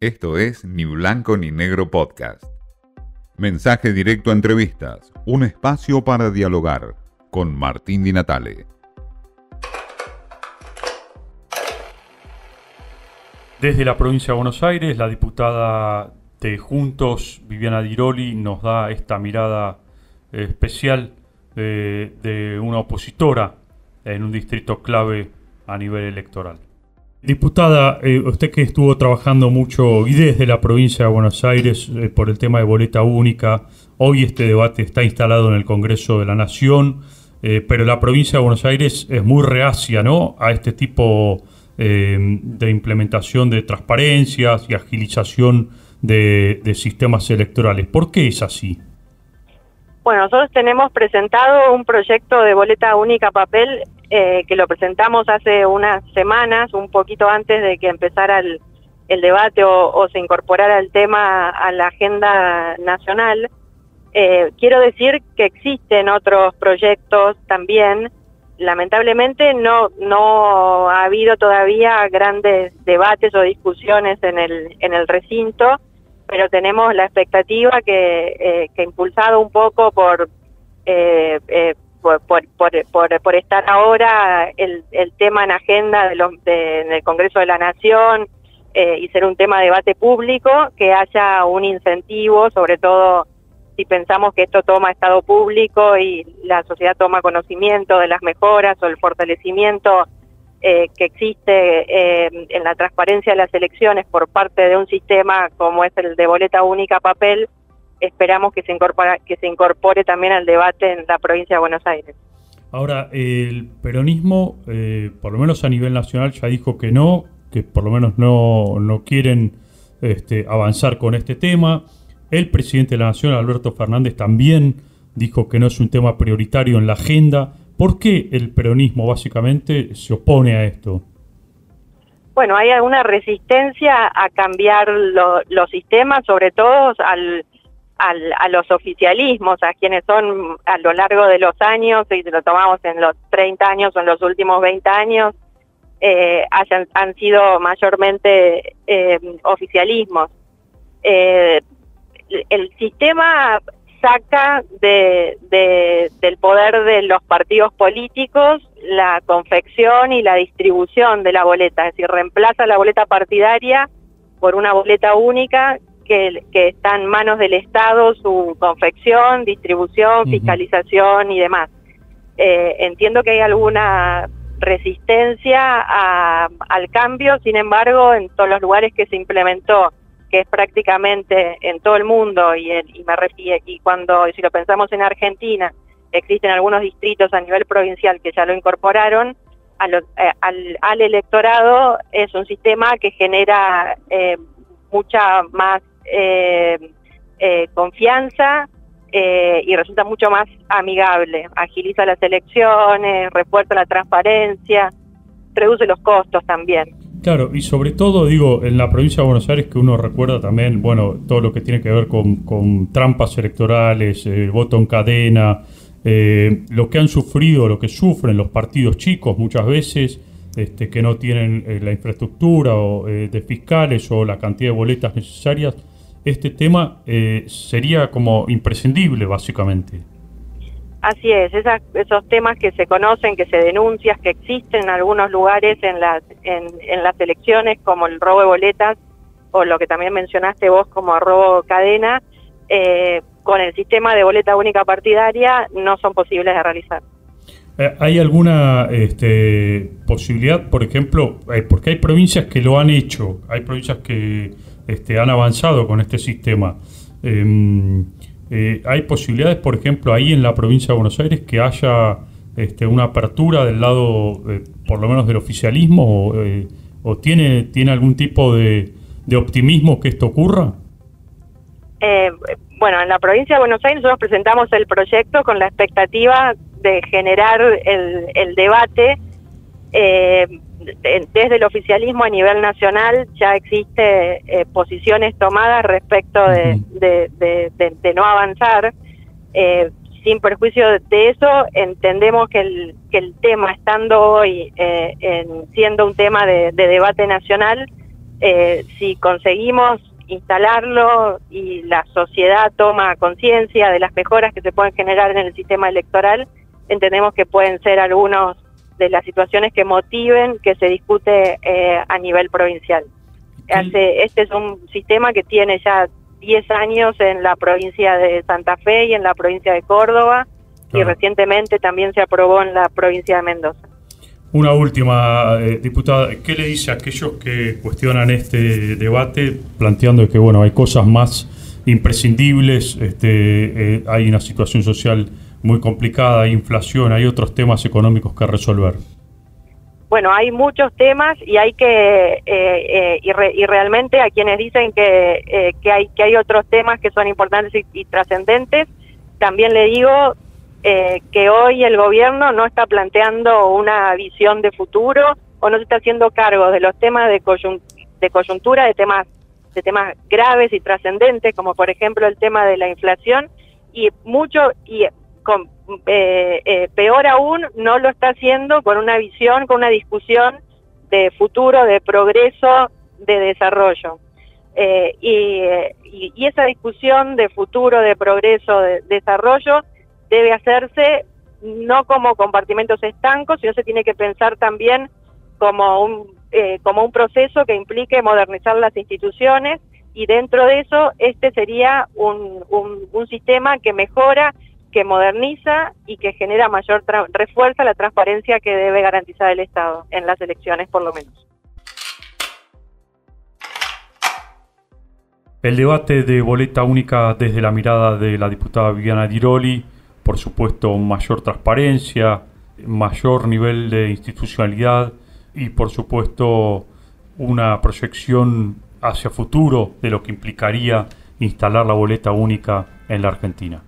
Esto es Ni Blanco ni Negro Podcast. Mensaje directo a entrevistas, un espacio para dialogar con Martín Di Natale. Desde la provincia de Buenos Aires, la diputada de Juntos, Viviana Diroli, nos da esta mirada eh, especial de, de una opositora en un distrito clave a nivel electoral. Diputada, eh, usted que estuvo trabajando mucho y desde la provincia de Buenos Aires eh, por el tema de boleta única, hoy este debate está instalado en el Congreso de la Nación, eh, pero la provincia de Buenos Aires es muy reacia ¿no? a este tipo de implementación de transparencias y agilización de, de sistemas electorales. ¿Por qué es así? Bueno, nosotros tenemos presentado un proyecto de boleta única papel eh, que lo presentamos hace unas semanas, un poquito antes de que empezara el, debate o, se incorporara el tema a la agenda nacional. Eh, quiero decir que existen otros proyectos también. Lamentablemente no, no ha habido todavía grandes debates o discusiones en el, en el recinto, pero tenemos la expectativa que, eh, que impulsado un poco por eh, eh, por, por, por, por, estar ahora el, el tema en agenda de los, en el Congreso de la Nación eh, y ser un tema de debate público, que haya un incentivo, sobre todo si pensamos que esto toma estado público y la sociedad toma conocimiento de las mejoras o el fortalecimiento eh, que existe eh, en la transparencia de las elecciones por parte de un sistema como es el de boleta única papel, esperamos que se, incorpora, que se incorpore también al debate en la provincia de Buenos Aires. Ahora, el peronismo, eh, por lo menos a nivel nacional, ya dijo que no, que por lo menos no, no quieren este, avanzar con este tema. El presidente de la Nación, Alberto Fernández, también dijo que no es un tema prioritario en la agenda. ¿Por qué el peronismo básicamente se opone a esto? Bueno, hay alguna resistencia a cambiar los sistemas, sobre todo al, a los oficialismos, a quienes son a lo largo de los años, y lo tomamos en los 30 años o en los últimos 20 años, eh, hayan, han sido mayormente eh, oficialismos. Eh, el sistema saca de, del poder de los partidos políticos la confección y la distribución de la boleta, es decir, reemplaza la boleta partidaria por una boleta única que, está en manos del Estado su confección, distribución, fiscalización y demás. Eh, entiendo que hay alguna resistencia al cambio, sin embargo, en todos los lugares que se implementó, que es prácticamente en todo el mundo, y, y, me, y cuando, si lo pensamos en Argentina, existen algunos distritos a nivel provincial que ya lo incorporaron, eh, al, al, electorado es un sistema que genera eh, mucha más eh, eh, confianza eh, y resulta mucho más amigable. Agiliza las elecciones, refuerza la transparencia, reduce los costos también. Claro, y sobre todo, digo, en la provincia de Buenos Aires que uno recuerda también, bueno, todo lo que tiene que ver con, trampas electorales, el voto en cadena, lo que han sufrido, lo que sufren los partidos chicos muchas veces, este, que no tienen la infraestructura o, de fiscales o la cantidad de boletas necesarias este tema eh, sería como imprescindible, básicamente. Así es, esos temas que se conocen, que se denuncian, que existen en algunos lugares en las, en, las elecciones, como el robo de boletas, o lo que también mencionaste vos como robo cadena, eh, con el sistema de boleta única partidaria no son posibles de realizar. Eh, ¿Hay alguna este, posibilidad, por ejemplo, porque hay provincias que lo han hecho, hay provincias que este, han avanzado con este sistema. Em, eh, ¿Hay posibilidades, por ejemplo, ahí en la provincia de Buenos Aires que haya este, una apertura del lado, eh, por lo menos del oficialismo, o, eh, tiene, tiene algún tipo de, optimismo que esto ocurra? bueno, en la provincia de Buenos Aires nosotros presentamos el proyecto con la expectativa de generar el, el debate desde el oficialismo a nivel nacional ya existe eh, posiciones tomadas respecto de, de, no avanzar. Eh, sin perjuicio de eso, entendemos que el, que el tema, estando hoy eh, en, siendo un tema de, debate nacional, eh, si conseguimos instalarlo y la sociedad toma conciencia de las mejoras que se pueden generar en el sistema electoral, entendemos que pueden ser algunos de las situaciones que motiven que se discute eh, a nivel provincial. Este, este es un sistema que tiene ya 10 años en la provincia de Santa Fe y en la provincia de Córdoba y recientemente también se aprobó en la provincia de Mendoza. Una última, eh, diputada, ¿qué le dice a aquellos que cuestionan este debate planteando que bueno hay cosas más imprescindibles, este, eh, hay una situación social muy complicada, inflación, hay otros temas económicos que resolver? Bueno, hay muchos temas y hay que eh, y, realmente a quienes dicen que, que hay que hay otros temas que son importantes y trascendentes, también le digo eh, que hoy el gobierno no está planteando una visión de futuro o no se está haciendo cargo de los temas de, coyuntura, de temas de temas graves y trascendentes, como por ejemplo el tema de la inflación, y mucho, y eh, eh, peor aún, no lo está haciendo con una visión, con una discusión de futuro, de progreso, de desarrollo. y, y, esa discusión de futuro, de progreso, de desarrollo, debe hacerse no como compartimentos estancos, sino se tiene que pensar también como un, eh, como un proceso que implique modernizar las instituciones y dentro de eso este sería un, sistema que mejora, que moderniza y que genera mayor, refuerza la transparencia que debe garantizar el Estado en las elecciones por lo menos. El debate de boleta única desde la mirada de la diputada Viviana Diroli por supuesto, mayor transparencia, mayor nivel de institucionalidad y, por supuesto, una proyección hacia futuro de lo que implicaría instalar la boleta única en la Argentina.